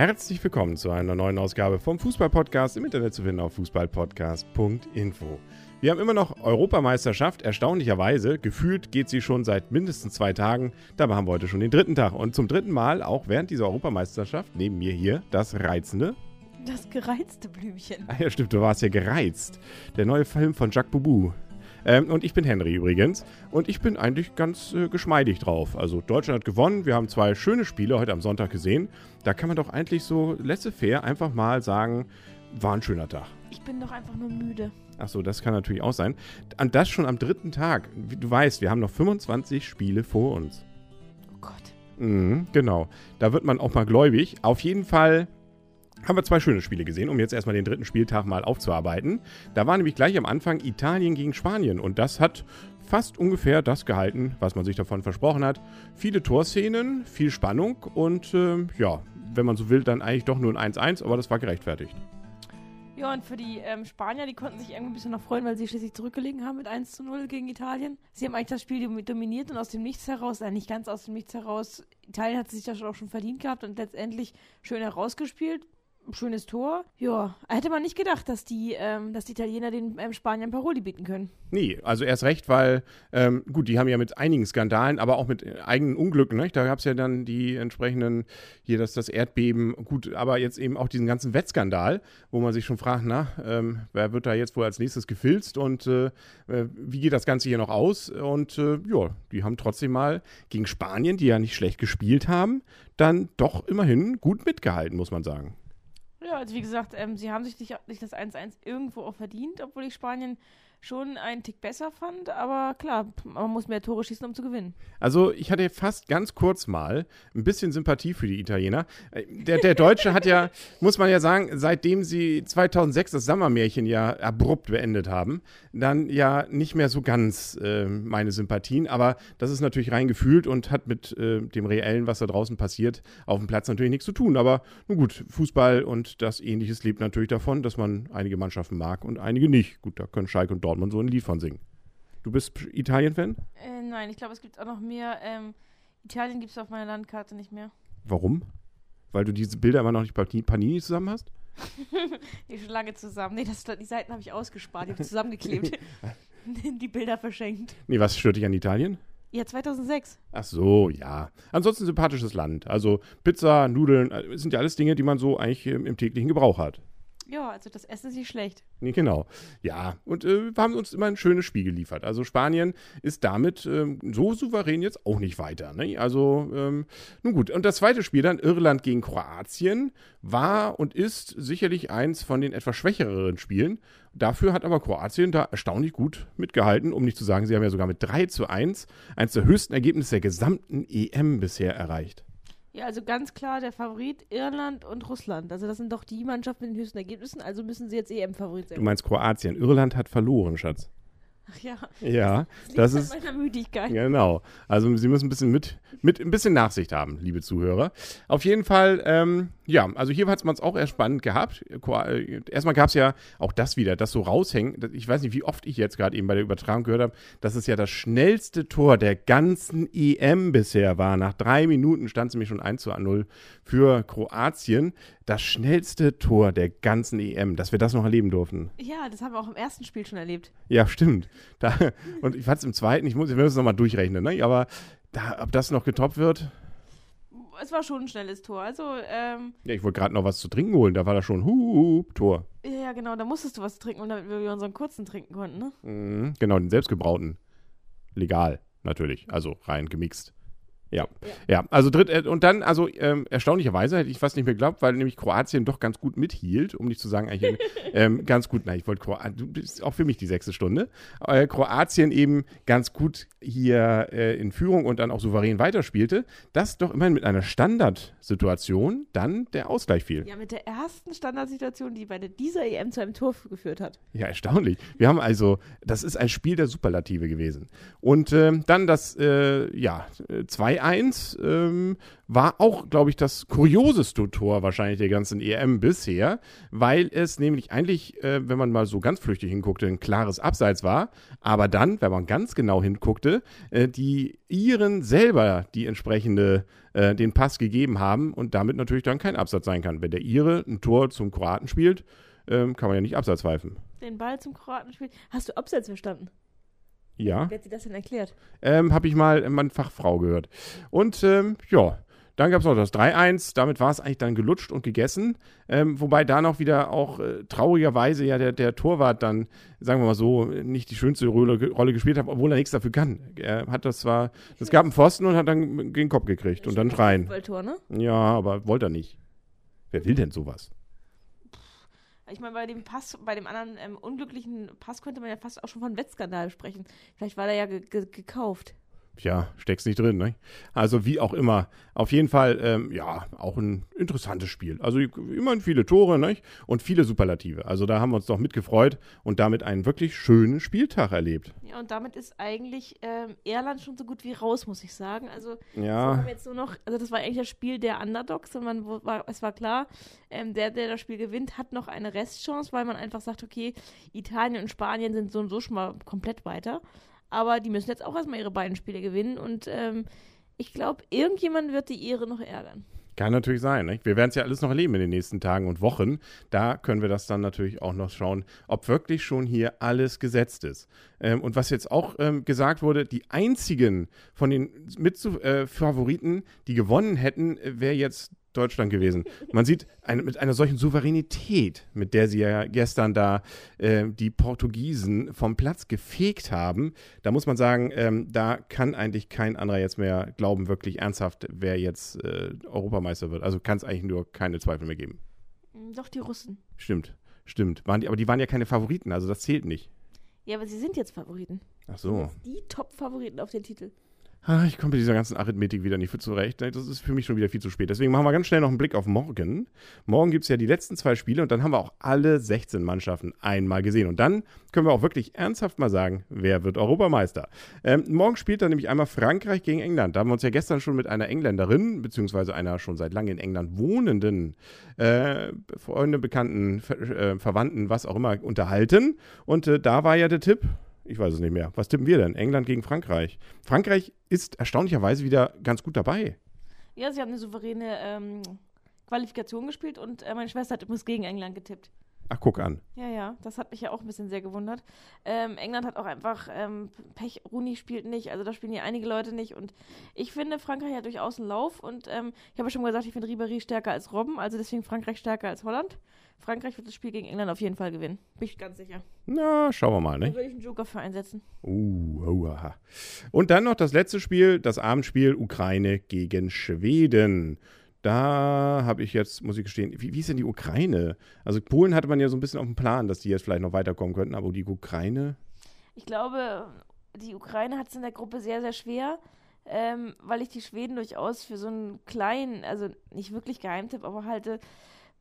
Herzlich willkommen zu einer neuen Ausgabe vom Fußballpodcast im Internet zu finden auf fußballpodcast.info. Wir haben immer noch Europameisterschaft, erstaunlicherweise. Gefühlt geht sie schon seit mindestens zwei Tagen. Dabei haben wir heute schon den dritten Tag. Und zum dritten Mal, auch während dieser Europameisterschaft, neben mir hier das reizende. Das gereizte Blümchen. Ah ja, stimmt, du warst ja gereizt. Der neue Film von Jacques Boubou. Ähm, und ich bin Henry übrigens. Und ich bin eigentlich ganz äh, geschmeidig drauf. Also Deutschland hat gewonnen. Wir haben zwei schöne Spiele heute am Sonntag gesehen. Da kann man doch eigentlich so laissez-faire einfach mal sagen, war ein schöner Tag. Ich bin doch einfach nur müde. Ach so, das kann natürlich auch sein. Und das schon am dritten Tag. Wie du weißt, wir haben noch 25 Spiele vor uns. Oh Gott. Mhm, genau. Da wird man auch mal gläubig. Auf jeden Fall haben wir zwei schöne Spiele gesehen, um jetzt erstmal den dritten Spieltag mal aufzuarbeiten. Da war nämlich gleich am Anfang Italien gegen Spanien und das hat fast ungefähr das gehalten, was man sich davon versprochen hat. Viele Torszenen, viel Spannung und äh, ja, wenn man so will, dann eigentlich doch nur ein 1-1, aber das war gerechtfertigt. Ja, und für die ähm, Spanier, die konnten sich irgendwie ein bisschen noch freuen, weil sie schließlich zurückgelegen haben mit 1 zu 0 gegen Italien. Sie haben eigentlich das Spiel dominiert und aus dem Nichts heraus, äh, nicht ganz aus dem Nichts heraus, Italien hat sich das auch schon verdient gehabt und letztendlich schön herausgespielt schönes Tor. Ja, hätte man nicht gedacht, dass die, ähm, dass die Italiener den ähm, Spaniern Paroli bieten können. Nee, also erst recht, weil, ähm, gut, die haben ja mit einigen Skandalen, aber auch mit eigenen Unglücken, ne? da gab es ja dann die entsprechenden, hier das, das Erdbeben, gut, aber jetzt eben auch diesen ganzen Wettskandal, wo man sich schon fragt, na, ähm, wer wird da jetzt wohl als nächstes gefilzt und äh, äh, wie geht das Ganze hier noch aus? Und äh, ja, die haben trotzdem mal gegen Spanien, die ja nicht schlecht gespielt haben, dann doch immerhin gut mitgehalten, muss man sagen. Ja, also wie gesagt, ähm, sie haben sich nicht, nicht das 1-1 irgendwo auch verdient, obwohl ich Spanien schon einen Tick besser fand, aber klar, man muss mehr Tore schießen, um zu gewinnen. Also ich hatte fast ganz kurz mal ein bisschen Sympathie für die Italiener. Äh, der, der Deutsche hat ja, muss man ja sagen, seitdem sie 2006 das Sommermärchen ja abrupt beendet haben, dann ja nicht mehr so ganz äh, meine Sympathien, aber das ist natürlich rein gefühlt und hat mit äh, dem Reellen, was da draußen passiert, auf dem Platz natürlich nichts zu tun. Aber nun gut, Fußball und das Ähnliches lebt natürlich davon, dass man einige Mannschaften mag und einige nicht. Gut, da können Schalke und Dortmund Dortmund so ein Lied von singen. Du bist Italien-Fan? Äh, nein, ich glaube, es gibt auch noch mehr. Ähm, Italien gibt es auf meiner Landkarte nicht mehr. Warum? Weil du diese Bilder immer noch nicht bei Panini zusammen hast? die schon lange zusammen. Nee, das, die Seiten habe ich ausgespart, die habe ich zusammengeklebt. die Bilder verschenkt. Nee, was stört dich an Italien? Ja, 2006. Ach so, ja. Ansonsten sympathisches Land. Also Pizza, Nudeln, äh, sind ja alles Dinge, die man so eigentlich im, im täglichen Gebrauch hat. Ja, also das Essen ist nicht schlecht. Nee, genau. Ja, und äh, wir haben uns immer ein schönes Spiel geliefert. Also Spanien ist damit ähm, so souverän jetzt auch nicht weiter. Ne? Also, ähm, nun gut. Und das zweite Spiel dann, Irland gegen Kroatien, war und ist sicherlich eins von den etwas schwächeren Spielen. Dafür hat aber Kroatien da erstaunlich gut mitgehalten, um nicht zu sagen, sie haben ja sogar mit 3 zu 1 eins der höchsten Ergebnisse der gesamten EM bisher erreicht. Ja, also ganz klar der Favorit Irland und Russland. Also das sind doch die Mannschaften mit den höchsten Ergebnissen, also müssen sie jetzt EM-Favorit sein. Du meinst Kroatien. Irland hat verloren, Schatz. Ach ja. Ja, das, das ist meiner Müdigkeit. Genau. Also Sie müssen ein bisschen mit, mit ein bisschen Nachsicht haben, liebe Zuhörer. Auf jeden Fall, ähm, ja, also hier hat man es auch erst spannend gehabt. Äh, erstmal gab es ja auch das wieder, das so raushängen. Ich weiß nicht, wie oft ich jetzt gerade eben bei der Übertragung gehört habe, dass es ja das schnellste Tor der ganzen EM bisher war. Nach drei Minuten stand es nämlich schon 1 zu 0 für Kroatien. Das schnellste Tor der ganzen EM, dass wir das noch erleben durften. Ja, das haben wir auch im ersten Spiel schon erlebt. Ja, stimmt. Da, und ich fand es im zweiten, ich muss, wir müssen es nochmal durchrechnen, ne? aber da, ob das noch getoppt wird, es war schon ein schnelles Tor. Also, ähm, Ja, ich wollte gerade noch was zu trinken holen, da war da schon Hup, Tor. Ja, genau, da musstest du was trinken, damit wir unseren kurzen trinken konnten, ne? Mhm, genau, den selbstgebrauten. Legal, natürlich. Also rein gemixt. Ja. ja. Also dritt äh, und dann, also ähm, erstaunlicherweise hätte ich fast nicht mehr geglaubt, weil nämlich Kroatien doch ganz gut mithielt, um nicht zu sagen, eigentlich ähm, ganz gut, nein, ich wollte Kroatien, du bist auch für mich die sechste Stunde. Äh, Kroatien eben ganz gut hier äh, in Führung und dann auch souverän weiterspielte, das doch immerhin mit einer Standardsituation dann der Ausgleich fiel. Ja, mit der ersten Standardsituation, die bei dieser EM zu einem Tor geführt hat. Ja, erstaunlich. Wir haben also, das ist ein Spiel der Superlative gewesen. Und ähm, dann das, äh, ja, 2 3-1 ähm, war auch, glaube ich, das kurioseste Tor wahrscheinlich der ganzen EM bisher, weil es nämlich eigentlich, äh, wenn man mal so ganz flüchtig hinguckte, ein klares Abseits war. Aber dann, wenn man ganz genau hinguckte, äh, die Iren selber die entsprechende äh, den Pass gegeben haben und damit natürlich dann kein Absatz sein kann. Wenn der Ire ein Tor zum Kroaten spielt, ähm, kann man ja nicht Abseits pfeifen. Den Ball zum Kroaten spielt. Hast du Abseits verstanden? Ja. Wer hat dir das denn erklärt? Ähm, Habe ich mal meine Fachfrau gehört. Und ähm, ja, dann gab es noch das 3-1. Damit war es eigentlich dann gelutscht und gegessen. Ähm, wobei da noch wieder auch äh, traurigerweise ja der, der Torwart dann, sagen wir mal so, nicht die schönste Rolle, Rolle gespielt hat, obwohl er nichts dafür kann. Er hat das zwar, es gab einen Pfosten und hat dann den Kopf gekriegt und dann. Fußballtor, ne? Ja, aber wollte er nicht. Wer will denn sowas? Ich meine, bei dem Pass, bei dem anderen ähm, unglücklichen Pass könnte man ja fast auch schon von Wettskandal sprechen. Vielleicht war der ja ge ge gekauft. Tja, steckst nicht drin, ne? Also wie auch immer. Auf jeden Fall, ähm, ja, auch ein interessantes Spiel. Also immerhin viele Tore, ne? Und viele Superlative. Also da haben wir uns doch mitgefreut und damit einen wirklich schönen Spieltag erlebt. Ja, und damit ist eigentlich ähm, Irland schon so gut wie raus, muss ich sagen. Also Ja. haben jetzt nur noch, also das war eigentlich das Spiel der Underdogs und man war, es war klar, ähm, der, der das Spiel gewinnt, hat noch eine Restchance, weil man einfach sagt, okay, Italien und Spanien sind so und so schon mal komplett weiter. Aber die müssen jetzt auch erstmal ihre beiden Spiele gewinnen und ähm, ich glaube, irgendjemand wird die Ehre noch ärgern. Kann natürlich sein. Nicht? Wir werden es ja alles noch erleben in den nächsten Tagen und Wochen. Da können wir das dann natürlich auch noch schauen, ob wirklich schon hier alles gesetzt ist. Ähm, und was jetzt auch ähm, gesagt wurde, die einzigen von den Mitfavoriten, äh, Favoriten, die gewonnen hätten, äh, wäre jetzt Deutschland gewesen. Man sieht eine, mit einer solchen Souveränität, mit der sie ja gestern da äh, die Portugiesen vom Platz gefegt haben, da muss man sagen, ähm, da kann eigentlich kein anderer jetzt mehr glauben, wirklich ernsthaft, wer jetzt äh, Europameister wird. Also kann es eigentlich nur keine Zweifel mehr geben. Mm, Doch die Russen. Stimmt, stimmt. Waren die, aber die waren ja keine Favoriten, also das zählt nicht. Ja, aber sie sind jetzt Favoriten. Ach so. Die Top-Favoriten auf den Titel. Ah, ich komme mit dieser ganzen Arithmetik wieder nicht zurecht. Das ist für mich schon wieder viel zu spät. Deswegen machen wir ganz schnell noch einen Blick auf morgen. Morgen gibt es ja die letzten zwei Spiele und dann haben wir auch alle 16 Mannschaften einmal gesehen. Und dann können wir auch wirklich ernsthaft mal sagen, wer wird Europameister. Ähm, morgen spielt dann nämlich einmal Frankreich gegen England. Da haben wir uns ja gestern schon mit einer Engländerin, beziehungsweise einer schon seit langem in England wohnenden äh, Freunde, Bekannten, Ver äh, Verwandten, was auch immer, unterhalten. Und äh, da war ja der Tipp, ich weiß es nicht mehr. Was tippen wir denn? England gegen Frankreich. Frankreich ist erstaunlicherweise wieder ganz gut dabei. Ja, sie haben eine souveräne ähm, Qualifikation gespielt und äh, meine Schwester hat übrigens gegen England getippt. Ach, guck an. Ja, ja, das hat mich ja auch ein bisschen sehr gewundert. Ähm, England hat auch einfach ähm, Pech, Rooney spielt nicht, also da spielen ja einige Leute nicht und ich finde, Frankreich hat durchaus einen Lauf und ähm, ich habe ja schon gesagt, ich finde Ribéry stärker als Robben, also deswegen Frankreich stärker als Holland. Frankreich wird das Spiel gegen England auf jeden Fall gewinnen. Bin ich ganz sicher. Na, schauen wir mal, Da ne? würde ich einen Joker für einsetzen. Uh, oh, aha. Und dann noch das letzte Spiel, das Abendspiel Ukraine gegen Schweden. Da habe ich jetzt, muss ich gestehen, wie, wie ist denn die Ukraine? Also Polen hatte man ja so ein bisschen auf dem Plan, dass die jetzt vielleicht noch weiterkommen könnten, aber die Ukraine? Ich glaube, die Ukraine hat es in der Gruppe sehr, sehr schwer, ähm, weil ich die Schweden durchaus für so einen kleinen, also nicht wirklich Geheimtipp, aber halt, äh,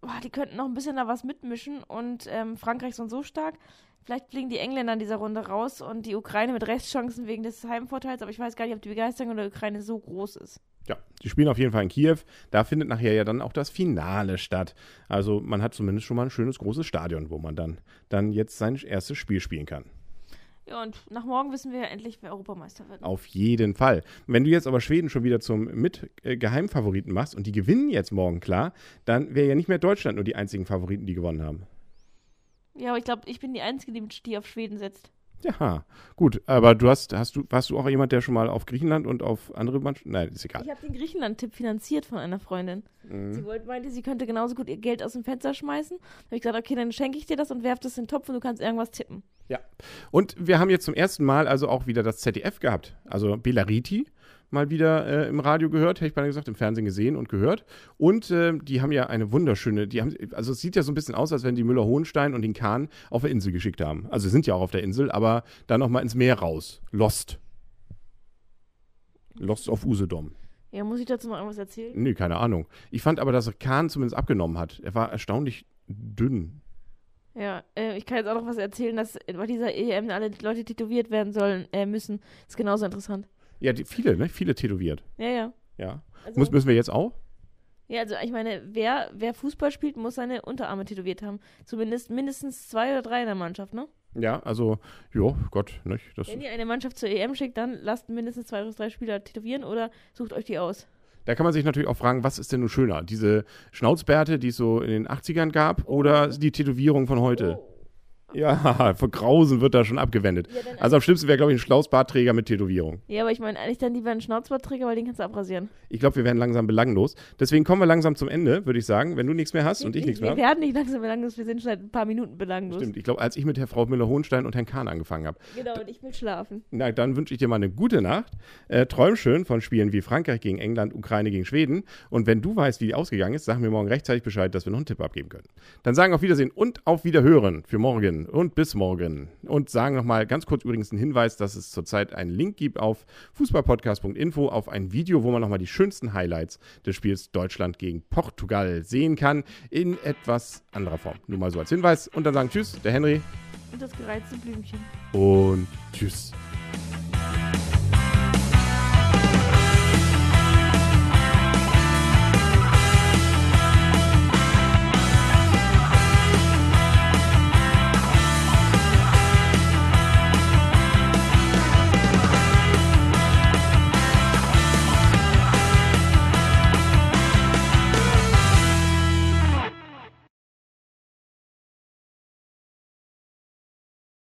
boah, die könnten noch ein bisschen da was mitmischen und ähm, Frankreich sind so stark. Vielleicht fliegen die Engländer in dieser Runde raus und die Ukraine mit Restchancen wegen des Heimvorteils, aber ich weiß gar nicht, ob die Begeisterung in der Ukraine so groß ist. Ja, die spielen auf jeden Fall in Kiew. Da findet nachher ja dann auch das Finale statt. Also man hat zumindest schon mal ein schönes großes Stadion, wo man dann, dann jetzt sein erstes Spiel spielen kann. Ja, und nach morgen wissen wir ja endlich, wer Europameister wird. Auf jeden Fall. Wenn du jetzt aber Schweden schon wieder zum Mit-Geheimfavoriten machst und die gewinnen jetzt morgen klar, dann wäre ja nicht mehr Deutschland nur die einzigen Favoriten, die gewonnen haben. Ja, aber ich glaube, ich bin die Einzige, die, die auf Schweden setzt. Ja, gut. Aber du hast, hast du, warst du auch jemand, der schon mal auf Griechenland und auf andere Mannschaften? Nein, ist egal. Ich habe den Griechenland-Tipp finanziert von einer Freundin. Mhm. Sie wollte, meinte, sie könnte genauso gut ihr Geld aus dem Fenster schmeißen. Da habe ich gesagt, okay, dann schenke ich dir das und werf das in den Topf und du kannst irgendwas tippen. Ja. Und wir haben jetzt zum ersten Mal also auch wieder das ZDF gehabt. Also Belariti mal wieder äh, im Radio gehört, hätte ich beinahe gesagt, im Fernsehen gesehen und gehört. Und äh, die haben ja eine wunderschöne, die haben, also es sieht ja so ein bisschen aus, als wenn die Müller-Hohenstein und den Kahn auf der Insel geschickt haben. Also sie sind ja auch auf der Insel, aber dann nochmal ins Meer raus. Lost. Lost auf Usedom. Ja, muss ich dazu noch irgendwas erzählen? Nee, keine Ahnung. Ich fand aber, dass Kahn zumindest abgenommen hat. Er war erstaunlich dünn. Ja, äh, ich kann jetzt auch noch was erzählen, dass bei dieser EM alle Leute tätowiert werden sollen, äh, müssen. ist genauso interessant. Ja, die, viele, ne? Viele tätowiert. Ja, ja. Ja. Also, Muss, müssen wir jetzt auch? ja, also ich meine, wer, wer Fußball spielt, muss seine Unterarme tätowiert haben. Zumindest mindestens zwei oder drei in der Mannschaft, ne? Ja, also, jo, Gott, nicht? Das, Wenn ihr eine Mannschaft zur EM schickt, dann lasst mindestens zwei oder drei Spieler tätowieren oder sucht euch die aus. da kann man sich natürlich auch fragen, was ist denn nun schöner? Diese Schnauzbärte, die es so in den 80ern gab, oder die Tätowierung von heute? Oh. Ja, vor Grausen wird da schon abgewendet. Ja, Also am schlimmsten wäre, glaube ich, ein Schnauzbartträger mit Tätowierung. ja, aber ich meine eigentlich dann lieber einen Schnauzbartträger, weil den kannst du abrasieren. Ich glaube, wir werden langsam belanglos. Deswegen kommen wir langsam zum Ende, würde ich sagen. Wenn du nichts mehr hast und ich nichts mehr Wir habe. werden nicht langsam belanglos, wir sind schon seit ein paar Minuten belanglos. Stimmt, ich glaube, als ich mit der Frau Müller-Hohenstein und Herrn Kahn angefangen habe. Genau, und ich will schlafen. Na, dann wünsche ich dir mal eine gute Nacht. Äh, träum schön von Spielen wie Frankreich gegen England, Ukraine gegen Schweden. Und wenn du weißt, wie die ausgegangen ist, sag mir morgen rechtzeitig Bescheid, dass wir noch einen Tipp abgeben können. Dann sagen auf Wiedersehen und auf Wiederhören für morgen und bis morgen. Und sagen nochmal ganz kurz übrigens einen Hinweis, dass es zurzeit einen Link gibt auf fußballpodcast.info auf ein Video, wo man nochmal die schönsten Highlights des Spiels Deutschland gegen Portugal sehen kann. In etwas anderer Form. Nur mal so als Hinweis. Und dann sagen Tschüss, der Henry Und das gereizte Blümchen. und Tschüss.